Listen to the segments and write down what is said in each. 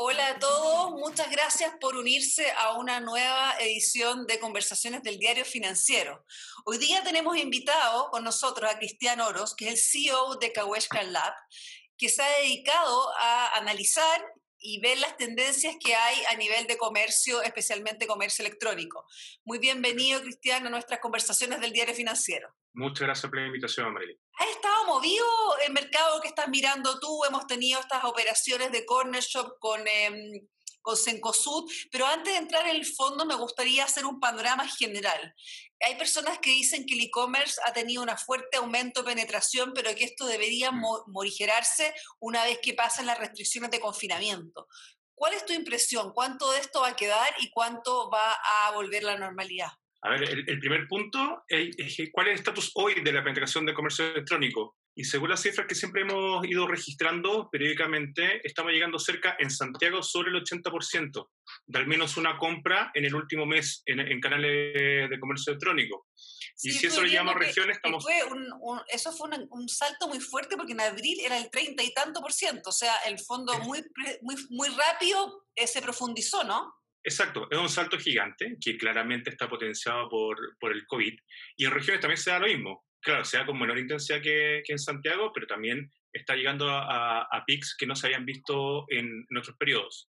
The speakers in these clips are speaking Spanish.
Hola a todos, muchas gracias por unirse a una nueva edición de Conversaciones del Diario Financiero. Hoy día tenemos invitado con nosotros a Cristian Oros, que es el CEO de Kaweshka Lab, que se ha dedicado a analizar y ver las tendencias que hay a nivel de comercio, especialmente comercio electrónico. Muy bienvenido, Cristian, a nuestras conversaciones del diario financiero. Muchas gracias por la invitación, Marilyn. ¿Ha estado movido el mercado que estás mirando tú? Hemos tenido estas operaciones de corner shop con, eh, con Sencosud, pero antes de entrar en el fondo me gustaría hacer un panorama general. Hay personas que dicen que el e-commerce ha tenido un fuerte aumento de penetración, pero que esto debería mm. morigerarse una vez que pasen las restricciones de confinamiento. ¿Cuál es tu impresión? ¿Cuánto de esto va a quedar y cuánto va a volver a la normalidad? A ver, el, primer punto es, cuál es el estatus hoy de la penetración de comercio electrónico. Y según las cifras que siempre hemos ido registrando periódicamente, estamos llegando cerca en Santiago sobre el 80% de al menos una compra en el último mes en, canales de comercio electrónico. y si eso lo llama región, estamos... eso fue un, salto muy fuerte porque en abril era el 30 y tanto por ciento. O sea, el fondo muy, muy, muy rápido eh, se profundizó, ¿no? Exacto, es un salto gigante que claramente está potenciado por, por el COVID. Y en regiones también se da lo mismo claro, sea con menor intensidad que, en Santiago, pero también está llegando a, a, pics que no se habían visto en, otros periodos.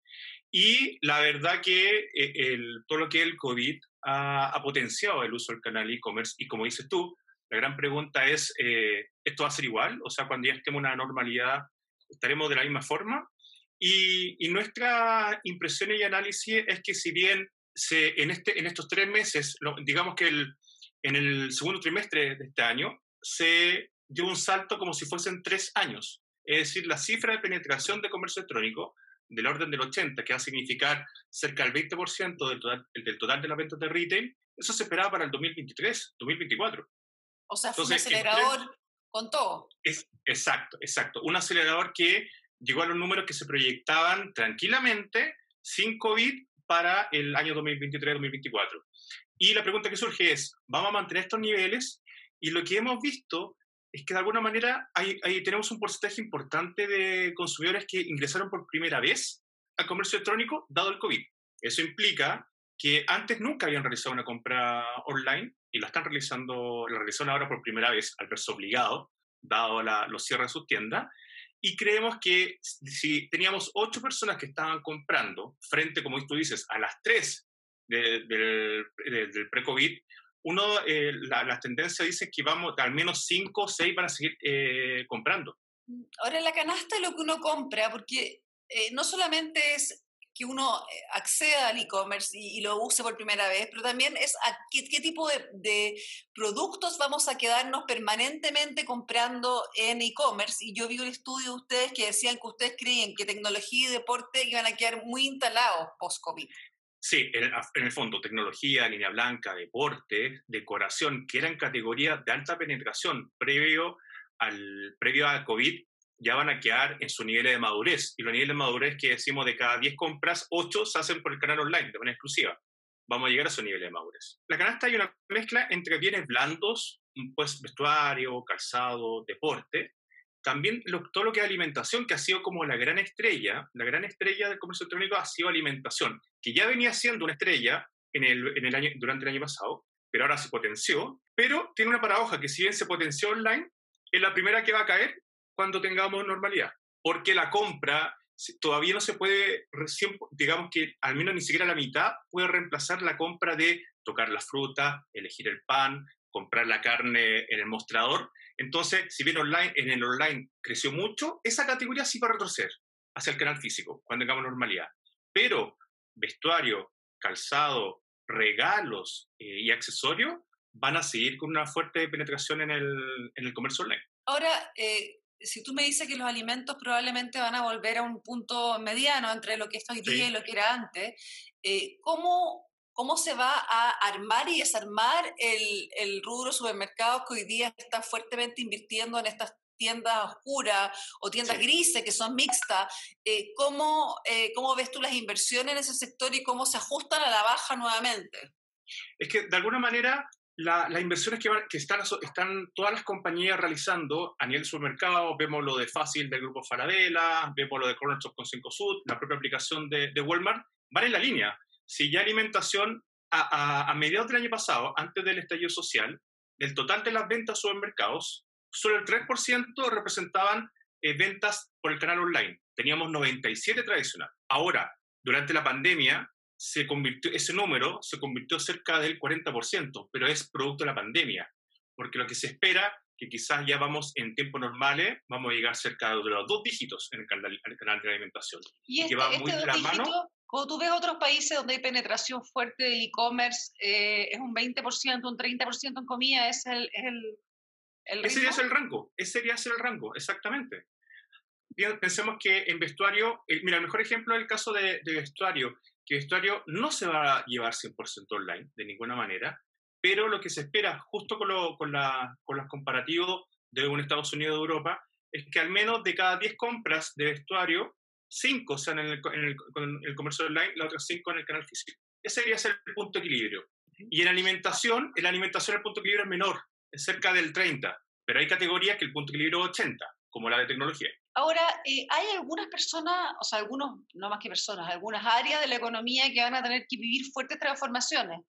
Y la verdad que eh, todo lo que el COVID ha, potenciado el uso del canal e-commerce y como dices tú, la gran pregunta es, eh, ¿esto va a ser igual? O sea, cuando ya estemos en una normalidad, ¿estaremos de la misma forma? Y, y nuestra impresión y análisis es que si bien se, en, este, en estos tres meses, digamos que el, en el segundo trimestre de este año se dio un salto como si fuesen tres años. Es decir, la cifra de penetración de comercio electrónico del orden del 80, que va a significar cerca del 20% del total, del total de las ventas de retail, eso se esperaba para el 2023, 2024. O sea, fue un acelerador con todo. Es, exacto, exacto. Un acelerador que llegó a los números que se proyectaban tranquilamente sin COVID para el año 2023-2024. Y la pregunta que surge es, ¿vamos a mantener estos niveles? Y lo que hemos visto es que de alguna manera hay, tenemos un porcentaje importante de consumidores que ingresaron por primera vez al comercio electrónico dado el COVID. Eso implica que antes nunca habían realizado una compra online y la están realizando, la realizan ahora por primera vez al verse obligado, dado la, los cierres de sus tiendas. Y creemos que si teníamos ocho personas que estaban comprando frente, como tú dices, a las tres del, del pre-COVID, uno, eh, las tendencias dicen que vamos, al menos 5 o 6 van a seguir eh, comprando. Ahora, la canasta es lo que uno compra, porque eh, no solamente es que uno acceda al e-commerce y, lo use por primera vez, pero también es a qué, tipo de, de, productos vamos a quedarnos permanentemente comprando en e-commerce. Y yo vi un estudio de ustedes que decían que ustedes creían que tecnología y deporte iban a quedar muy instalados post-COVID. Sí, en, el fondo, tecnología, línea blanca, deporte, decoración, que eran categorías de alta penetración previo al previo a COVID, ya van a quedar en su nivel de madurez. Y los niveles de madurez que decimos de cada 10 compras, 8 se hacen por el canal online de manera exclusiva. Vamos a llegar a su nivel de madurez. La canasta hay una mezcla entre bienes blandos, pues vestuario, calzado, deporte, también todo lo que es alimentación, que ha sido como la gran estrella, la gran estrella del comercio electrónico ha sido alimentación, que ya venía siendo una estrella en el, en el año, durante el año pasado, pero ahora se potenció, pero tiene una paradoja que si bien se potenció online, es la primera que va a caer cuando tengamos normalidad, porque la compra todavía no se puede, digamos que al menos ni siquiera la mitad puede reemplazar la compra de tocar la fruta, elegir el pan, comprar la carne en el mostrador, entonces, si bien online, en el online creció mucho, esa categoría sí va a retroceder hacia el canal físico cuando tengamos normalidad. Pero vestuario, calzado, regalos eh, y accesorios van a seguir con una fuerte penetración en el, en el comercio online. Ahora, eh, si tú me dices que los alimentos probablemente van a volver a un punto mediano entre lo que es hoy día y lo que era antes, eh, ¿cómo cómo se va a armar y desarmar el, el rubro supermercados que hoy día está fuertemente invirtiendo en estas tiendas oscuras o tiendas grises que son mixtas. Eh, ¿cómo, eh, ¿Cómo ves tú las inversiones en ese sector y cómo se ajustan a la baja nuevamente? Es que de alguna manera las inversiones que, que están, están todas las compañías realizando a nivel supermercado, vemos lo de Fácil del grupo Farabella, vemos lo de Corner Shop con 5 Sud, la propia aplicación de, de, Walmart, van en la línea. Si ya alimentación a, a, mediados del año pasado, antes del estallido social, del total de las ventas supermercados, solo el 3% representaban eh, ventas por el canal online. Teníamos 97 tradicional. Ahora, durante la pandemia, se convirtió, ese número se convirtió cerca del 40%, pero es producto de la pandemia, porque lo que se espera, que quizás ya vamos en tiempos normales, vamos a llegar cerca de los dos dígitos en el canal, el canal de alimentación. Y este, que va muy este la mano. Cuando tú ves otros países donde hay penetración fuerte del e-commerce, eh, es un 20%, un 30% en comida, es el, es el, el Ese sería el rango, ese sería el rango, exactamente. Pensemos que en vestuario, mira, el mejor ejemplo es el caso de, de vestuario que vestuario no se va a llevar 100% online de ninguna manera, pero lo que se espera justo con, lo, con, la, con los comparativos de un Estados Unidos de Europa es que al menos de cada 10 compras de vestuario, 5 sean en el, en el, el comercio online, las otras 5 en el canal físico. Ese debería ser el punto de equilibrio. Y en alimentación, en la alimentación el punto de equilibrio es menor, es cerca del 30, pero hay categorías que el punto de equilibrio es 80, como la de tecnología. Ahora, eh, hay algunas personas, o sea, algunos, no más que personas, algunas áreas de la economía que van a tener que vivir fuertes transformaciones,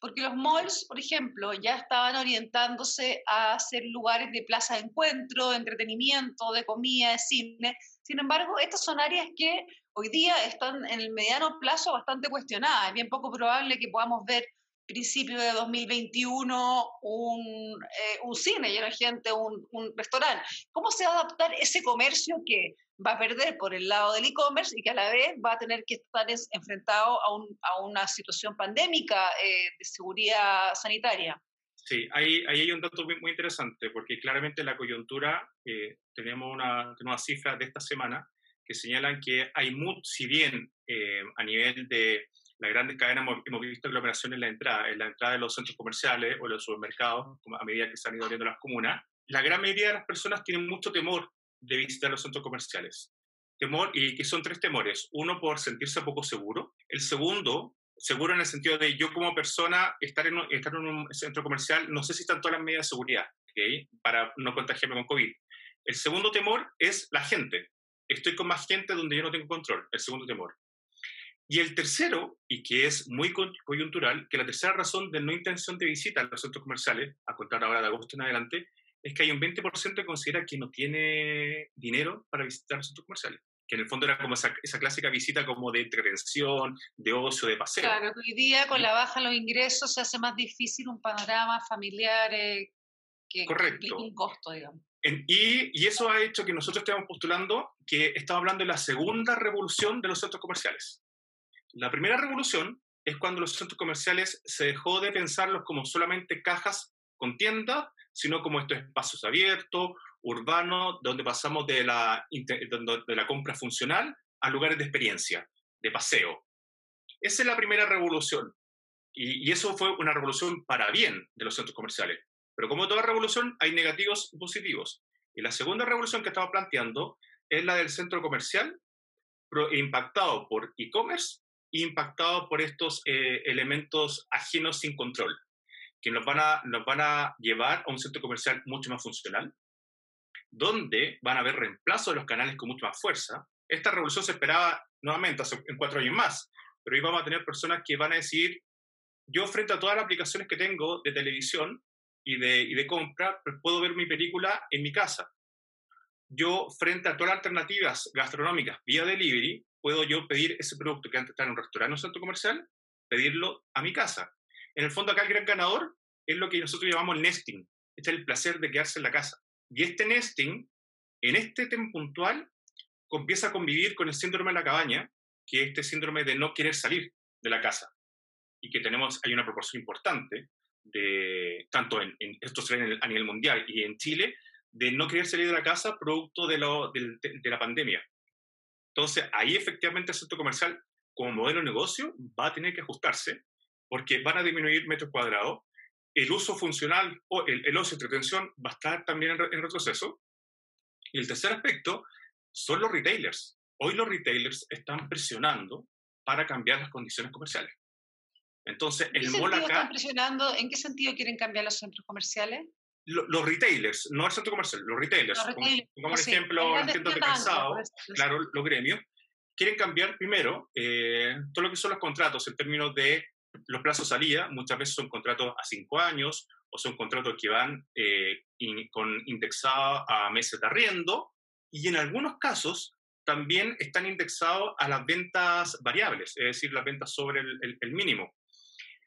porque los malls, por ejemplo, ya estaban orientándose a ser lugares de plaza de encuentro, de entretenimiento, de comida, de cine. Sin embargo, estas son áreas que hoy día están en el mediano plazo bastante cuestionadas. Es bien poco probable que podamos ver principio de 2021 un, eh, un cine lleno de gente, un, restaurante. ¿Cómo se va a adaptar ese comercio que va a perder por el lado del e-commerce y que a la vez va a tener que estar enfrentado a, un, a una situación pandémica eh, de seguridad sanitaria? Sí, ahí, ahí, hay un dato muy, interesante, porque claramente la coyuntura, eh, tenemos una, una cifra de esta semana que señalan que hay, mucho, si bien a nivel de las grandes cadenas hemos, visto aglomeraciones en la entrada, en la entrada de los centros comerciales o los supermercados, a medida que se han ido abriendo las comunas. La gran mayoría de las personas tienen mucho temor de visitar los centros comerciales. Temor, y que son tres temores. Uno, por sentirse poco seguro. El segundo, seguro en el sentido de yo como persona estar en un, estar en un centro comercial, no sé si están todas las medidas de seguridad, ¿okay? para no contagiarme con COVID. El segundo temor es la gente. Estoy con más gente donde yo no tengo control. El segundo temor. Y el tercero, y que es muy coyuntural, que la tercera razón de no intención de visita a los centros comerciales, a contar ahora de agosto en adelante, es que hay un 20% que considera que no tiene dinero para visitar los centros comerciales. Que en el fondo era como esa, esa clásica visita como de entretención, de ocio, de paseo. Claro, hoy día con la baja de los ingresos se hace más difícil un panorama familiar eh, que, Correcto. un costo, digamos. y, y, eso ha hecho que nosotros estemos postulando que estamos hablando de la segunda revolución de los centros comerciales. La primera revolución es cuando los centros comerciales se dejó de pensarlos como solamente cajas con tiendas, sino como estos espacios abiertos, urbanos, donde pasamos de la, de la compra funcional a lugares de experiencia, de paseo. Esa es la primera revolución. Y, y, eso fue una revolución para bien de los centros comerciales. Pero como toda revolución, hay negativos y positivos. Y la segunda revolución que estamos planteando es la del centro comercial, impactado por e-commerce impactados por estos eh, elementos ajenos sin control, que nos van, a, nos van a llevar a un centro comercial mucho más funcional, donde van a haber reemplazo de los canales con mucha más fuerza. Esta revolución se esperaba nuevamente en cuatro años más, pero hoy vamos a tener personas que van a decir, yo frente a todas las aplicaciones que tengo de televisión y de, y de compra, pues puedo ver mi película en mi casa. Yo frente a todas las alternativas gastronómicas vía delivery, puedo yo pedir ese producto que antes estaba en un restaurante o un centro comercial, pedirlo a mi casa. En el fondo acá el gran ganador es lo que nosotros llamamos el nesting. Es el placer de quedarse en la casa. Y este nesting, en este tema puntual, empieza a convivir con el síndrome de la cabaña, que es este síndrome de no querer salir de la casa. Y que tenemos, hay una proporción importante, de, tanto en, esto se ve a nivel mundial y en Chile, de no querer salir de la casa producto de la pandemia. Entonces, ahí efectivamente el centro comercial, como modelo de negocio, va a tener que ajustarse porque van a disminuir metros cuadrados. El uso funcional o el, el ocio de entretención va a estar también en, en retroceso. Y el tercer aspecto son los retailers. Hoy los retailers están presionando para cambiar las condiciones comerciales. Entonces, el mall acá... Están presionando, ¿En qué sentido quieren cambiar los centros comerciales? los retailers, no el centro comercial, los retailers, como, como ejemplo las tiendas de calzado, claro, los gremios, quieren cambiar primero eh, todo lo que son los contratos en términos de los plazos salida, muchas veces son contratos a cinco años o son contratos que van eh, con indexados a meses de arriendo y en algunos casos también están indexados a las ventas variables, es decir, las ventas sobre el mínimo.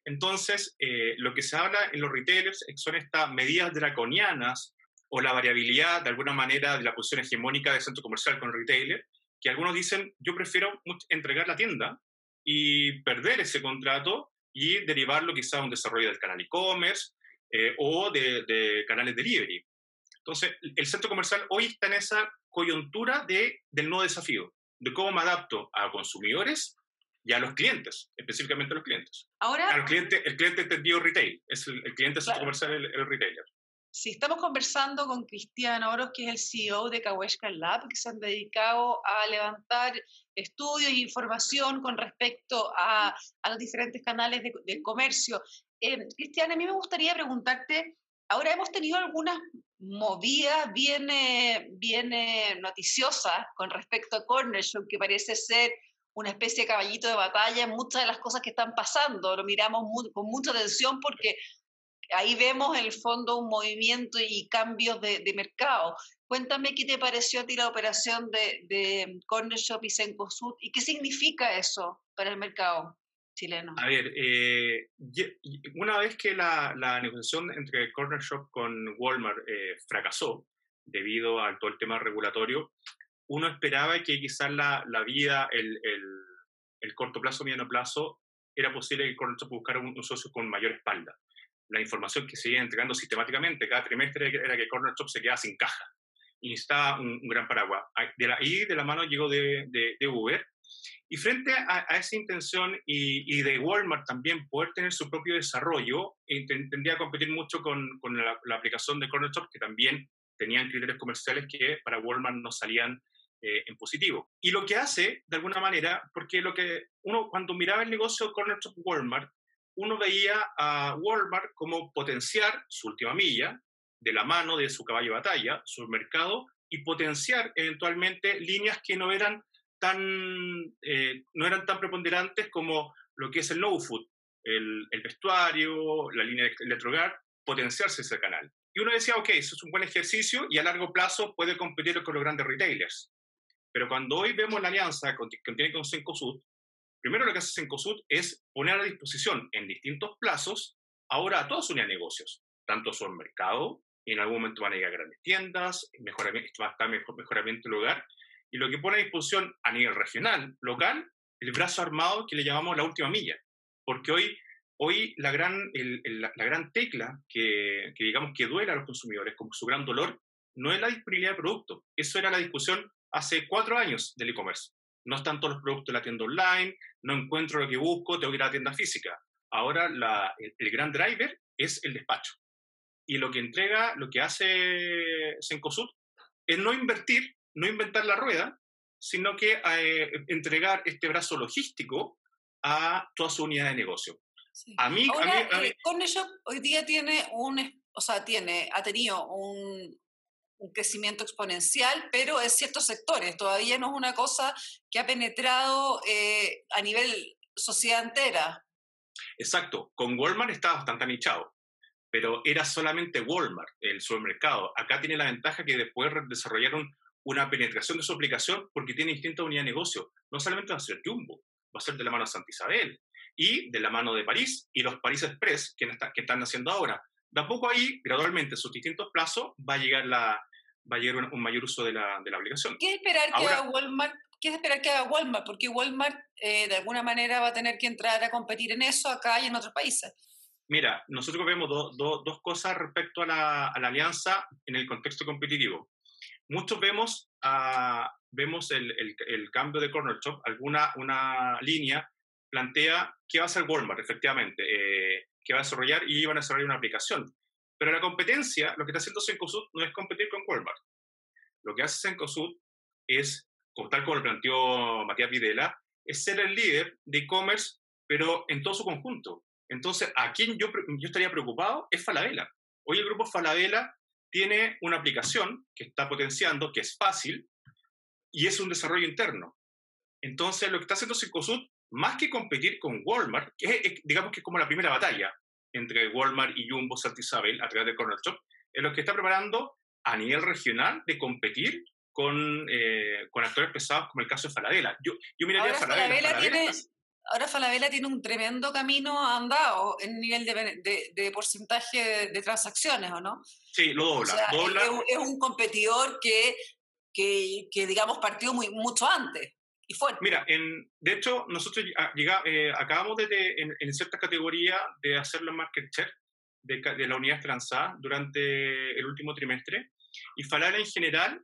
Entonces, eh, lo que se habla en los retailers son estas medidas draconianas o la variabilidad, de alguna manera, de la posición hegemónica del centro comercial con el retailer, que algunos dicen, yo prefiero entregar la tienda y perder ese contrato y derivarlo quizá a un desarrollo del canal e-commerce eh, o de, de, canales delivery. Entonces, el centro comercial hoy está en esa coyuntura de, del nuevo desafío, de cómo me adapto a consumidores y a los clientes, específicamente a los clientes. Ahora, el cliente, el cliente entendido retail, es el, cliente claro. comercial, el, el, retailer. Si estamos conversando con Cristian Oros, que es el CEO de Kaweshka Lab, que se han dedicado a levantar estudios e información con respecto a, los diferentes canales de, comercio. Eh, Cristian, a mí me gustaría preguntarte, ahora hemos tenido algunas movidas bien, bien noticiosas con respecto a Corner que parece ser una especie de caballito de batalla en muchas de las cosas que están pasando. Lo miramos con mucha atención porque ahí vemos en el fondo un movimiento y cambios de, mercado. Cuéntame qué te pareció a ti la operación de, Corner Shop y Sencosud y qué significa eso para el mercado chileno. A ver, eh, una vez que la, negociación entre Corner Shop con Walmart eh, fracasó debido a todo el tema regulatorio, uno esperaba que quizás la, la vida, el, el, corto plazo, mediano plazo, era posible que Corner buscara un, socio con mayor espalda. La información que se iba entregando sistemáticamente cada trimestre era que Corner Shop se quedaba sin caja y necesitaba un, gran paraguas. De la, de la mano llegó de, de, Uber. Y frente a, esa intención y, de Walmart también poder tener su propio desarrollo, tendría competir mucho con, con la, la, aplicación de Corner Shop, que también tenían criterios comerciales que para Walmart no salían eh, en positivo. Y lo que hace, de alguna manera, porque lo que uno cuando miraba el negocio Corner Shop Walmart, uno veía a Walmart como potenciar su última milla de la mano de su caballo de batalla, su mercado, y potenciar eventualmente líneas que no eran tan, eh, no eran tan preponderantes como lo que es el no food, el, vestuario, la línea de electrogar, potenciarse ese canal. Y uno decía, ok, eso es un buen ejercicio y a largo plazo puede competir con los grandes retailers. Pero cuando hoy vemos la alianza que tiene con Sencosud, primero lo que hace Sencosud es poner a disposición en distintos plazos ahora a todas sus unidades de negocios, tanto su mercado, y en algún momento van a llegar a grandes tiendas, mejoramiento, va a estar mejor, mejoramiento del hogar, y lo que pone a disposición a nivel regional, local, el brazo armado que le llamamos la última milla. Porque hoy, hoy la, gran, el, la, la, gran tecla que, que, digamos que duele a los consumidores, como su gran dolor, no es la disponibilidad de producto. Eso era la discusión hace cuatro años del e-commerce. No están todos los productos en la tienda online, no encuentro lo que busco, tengo que ir a la tienda física. Ahora la, el, gran driver es el despacho. Y lo que entrega, lo que hace Sencosud es no invertir, no inventar la rueda, sino que eh, entregar este brazo logístico a toda su unidad de negocio. A mí, a mí, a mí... Eh, hoy día tiene un, o sea, tiene, ha tenido un, un crecimiento exponencial, pero en ciertos sectores. Todavía no es una cosa que ha penetrado eh, a nivel sociedad entera. Exacto. Con Walmart está bastante anichado, pero era solamente Walmart, el supermercado. Acá tiene la ventaja que después desarrollaron una penetración de su aplicación porque tiene distintas unidades de negocio. No solamente va a ser Jumbo, va a ser de la mano de Santa Isabel y de la mano de París y los París Express que, que están haciendo ahora de a poco ahí, gradualmente, en sus distintos plazos, va a llegar, la, va a llegar un, mayor uso de la, de la aplicación. ¿Qué esperar que haga Walmart? ¿Qué esperar que haga Walmart? Porque Walmart eh, de alguna manera va a tener que entrar a competir en eso acá y en otros países. Mira, nosotros vemos dos cosas respecto a la, a la, alianza en el contexto competitivo. Muchos vemos, uh, vemos el, el, el, cambio de Corner Shop, alguna una línea plantea qué va a hacer Walmart, efectivamente. Eh, que va a desarrollar y van a desarrollar una aplicación. Pero la competencia, lo que está haciendo Sencosud no es competir con Walmart. Lo que hace Sencosud es, tal como lo planteó Matías Videla, es ser el líder de e-commerce, pero en todo su conjunto. Entonces, a quien yo, yo estaría preocupado es Falabella. Hoy el grupo Falabella tiene una aplicación que está potenciando, que es fácil, y es un desarrollo interno. Entonces, lo que está haciendo Circosud, más que competir con Walmart, que digamos que es como la primera batalla entre Walmart y Jumbo Santa Isabel a través de Corner Shop, es lo que está preparando a nivel regional de competir con, eh, con actores pesados como el caso de Falabella. Yo, yo miraría ahora a Falabella. tiene, ahora Falabella tiene un tremendo camino andado en nivel de, de, porcentaje de, transacciones, ¿o no? Sí, lo dobla. Es, un competidor que, que, que, digamos, partió muy, mucho antes. Y. Mira, en, de hecho, nosotros llega, eh, acabamos de, en, en ciertas categorías de hacer los market share de, de la unidad transadas durante el último trimestre. Y Falabella en general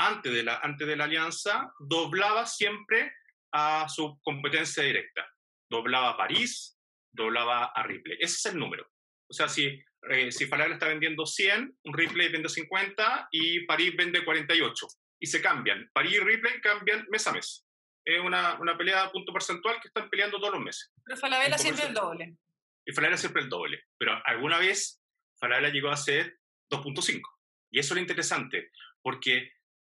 antes de, la, antes de la alianza, doblaba siempre a su competencia directa. Doblaba a París, doblaba a Ripley. Ese es el número. O sea, si, eh, si Falabella está vendiendo 100, un Ripley vende 50 y París vende 48. Y se cambian. París y Ripley cambian mes a mes. Es una, una pelea a punto porcentual que están peleando todos los meses. Pero Falabella siempre el doble. Y Falabella siempre el doble. Pero alguna vez Falabella llegó a ser 2.5. Y eso es interesante, porque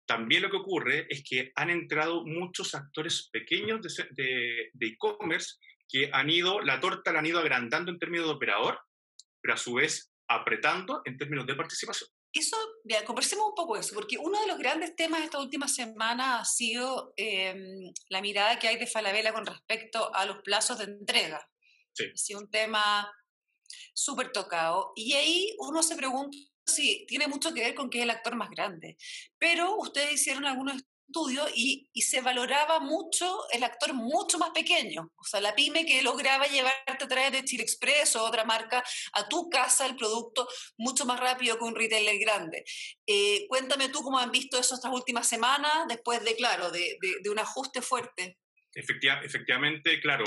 también lo que ocurre es que han entrado muchos actores pequeños de e-commerce que han ido, la torta la han ido agrandando en términos de operador, pero a su vez apretando en términos de participación. Eso, ya, conversemos un poco de eso, porque uno de los grandes temas de esta última semana ha sido em, la mirada que hay de Falabella con respecto a los plazos de entrega. Sí. Ha sido un tema súper tocado. Y ahí uno se pregunta sí, tiene mucho que ver con que es el actor más grande. Pero ustedes hicieron algunos estudios y, se valoraba mucho el actor mucho más pequeño. O sea, la pyme que lograba llevarte a través de Chile Express o otra marca a tu casa el producto mucho más rápido que un retailer grande. Eh, cuéntame tú cómo han visto eso estas últimas semanas después de, claro, de, un ajuste fuerte. efectivamente, claro,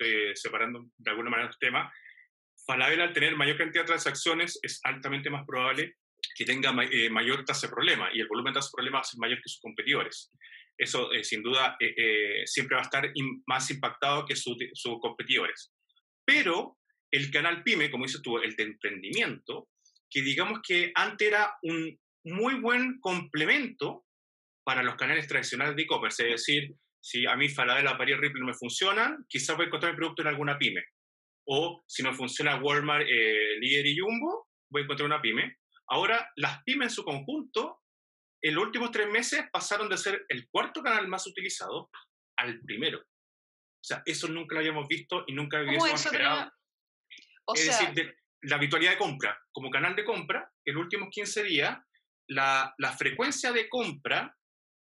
eh, separando de alguna manera los temas, Falabella al tener mayor cantidad de transacciones es altamente más probable que tenga eh, mayor tasa de problema y el volumen de tasa de problema ser mayor que sus competidores. Eso eh, sin duda eh, siempre va a estar más impactado que sus competidores. Pero el canal PyME, como dices tú, el de emprendimiento, que digamos que antes era un muy buen complemento para los canales tradicionales de e-commerce, es decir, si a mí Falabella, Paris, Ripple no me funcionan, quizás voy a encontrar mi producto en alguna pyme. O si no funciona Walmart, eh, Líder y Jumbo, voy a encontrar una pyme. Ahora, las pymes en su conjunto, en los últimos tres meses pasaron de ser el cuarto canal más utilizado al primero. O sea, eso nunca lo habíamos visto y nunca habíamos esperado. es decir, la habitualidad de compra. Como canal de compra, en los últimos 15 días, la, la frecuencia de compra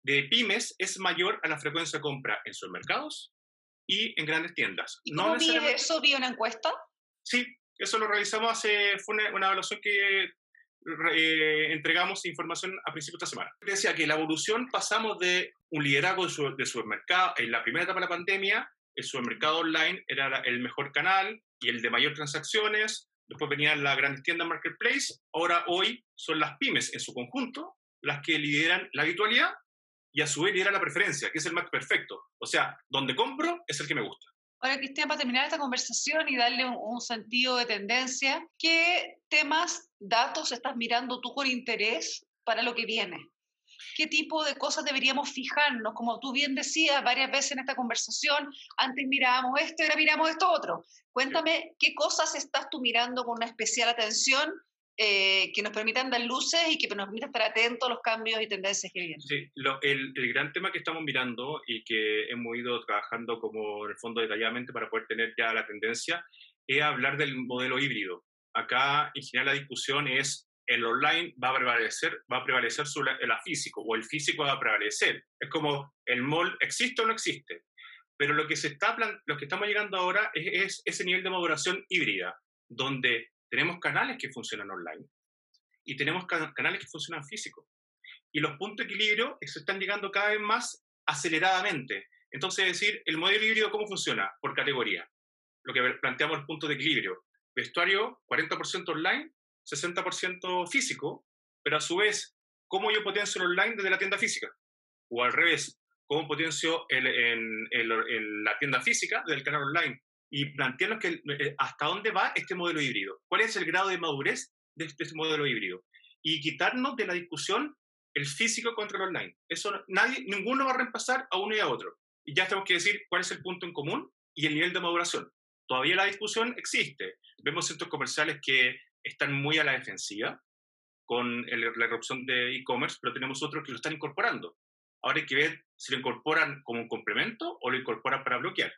de pymes es mayor a la frecuencia de compra en supermercados, y en grandes tiendas. ¿Y cómo vi eso? ¿Vi una encuesta? Sí, eso lo realizamos hace, fue una, evaluación que eh, entregamos información a principios de esta semana. Decía que la evolución pasamos de un liderazgo de, supermercado, en la primera etapa de la pandemia, el supermercado online era el mejor canal y el de mayor transacciones, después venían las grandes tiendas marketplace, ahora hoy son las pymes en su conjunto las que lideran la habitualidad y a su vez lidera la preferencia, que es el match perfecto. O sea, donde compro es el que me gusta. Ahora, Cristian, para terminar esta conversación y darle un, sentido de tendencia, ¿qué temas, datos estás mirando tú con interés para lo que viene? ¿Qué tipo de cosas deberíamos fijarnos? Como tú bien decías varias veces en esta conversación, antes mirábamos esto y ahora miramos esto otro. Cuéntame, ¿qué cosas estás tú mirando con una especial atención eh, que nos permitan dar luces y que nos permitan estar atentos a los cambios y tendencias que vienen. Sí, el, el, gran tema que estamos mirando y que hemos ido trabajando como en el fondo detalladamente para poder tener ya la tendencia es hablar del modelo híbrido. Acá, en general, la discusión es el online va a prevalecer, va a prevalecer sobre el físico o el físico va a prevalecer. Es como el mall existe o no existe. Pero lo que, se está lo que estamos llegando ahora es, es ese nivel de maduración híbrida, donde tenemos canales que funcionan online y tenemos canales que funcionan físico. Y los puntos de equilibrio se están llegando cada vez más aceleradamente. Entonces, decir, el modelo híbrido, ¿cómo funciona? Por categoría. Lo que planteamos el punto de equilibrio. Vestuario, 40% online, 60% físico, pero a su vez, ¿cómo yo potencio el online desde la tienda física? O al revés, ¿cómo potencio el, en, en la tienda física desde el canal online? Y plantearnos que, eh, hasta dónde va este modelo híbrido, cuál es el grado de madurez de este, modelo híbrido y quitarnos de la discusión el físico contra el online. Eso nadie, ninguno va a reemplazar a uno y a otro. Y ya tenemos que decir cuál es el punto en común y el nivel de maduración. Todavía la discusión existe. Vemos centros comerciales que están muy a la defensiva con la erupción de e-commerce, pero tenemos otros que lo están incorporando. Ahora hay que ver si lo incorporan como un complemento o lo incorporan para bloquear.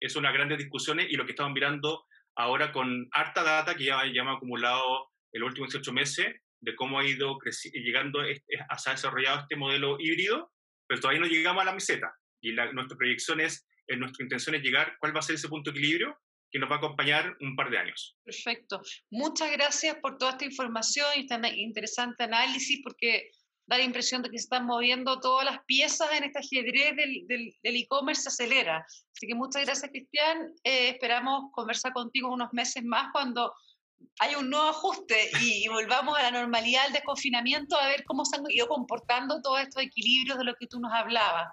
Es una gran discusión y lo que estamos mirando ahora con harta data que ya, ya hemos acumulado en los últimos 18 meses de cómo ha ido llegando, a, se desarrollado este modelo híbrido, pero todavía no llegamos a la meseta. Y nuestra proyección es, nuestra intención es llegar, cuál va a ser ese punto de equilibrio que nos va a acompañar un par de años. Perfecto. Muchas gracias por toda esta información y este interesante análisis, porque da la impresión de que se están moviendo todas las piezas en este ajedrez del e-commerce, se acelera. Así que muchas gracias, Cristian. Eh, esperamos conversar contigo unos meses más cuando hay un nuevo ajuste y, volvamos a la normalidad del desconfinamiento a ver cómo se han ido comportando todos estos equilibrios de los que tú nos hablabas.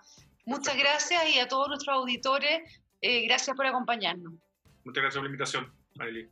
Muchas gracias y a todos nuestros auditores, eh, gracias por acompañarnos. Muchas gracias por la invitación, Marily.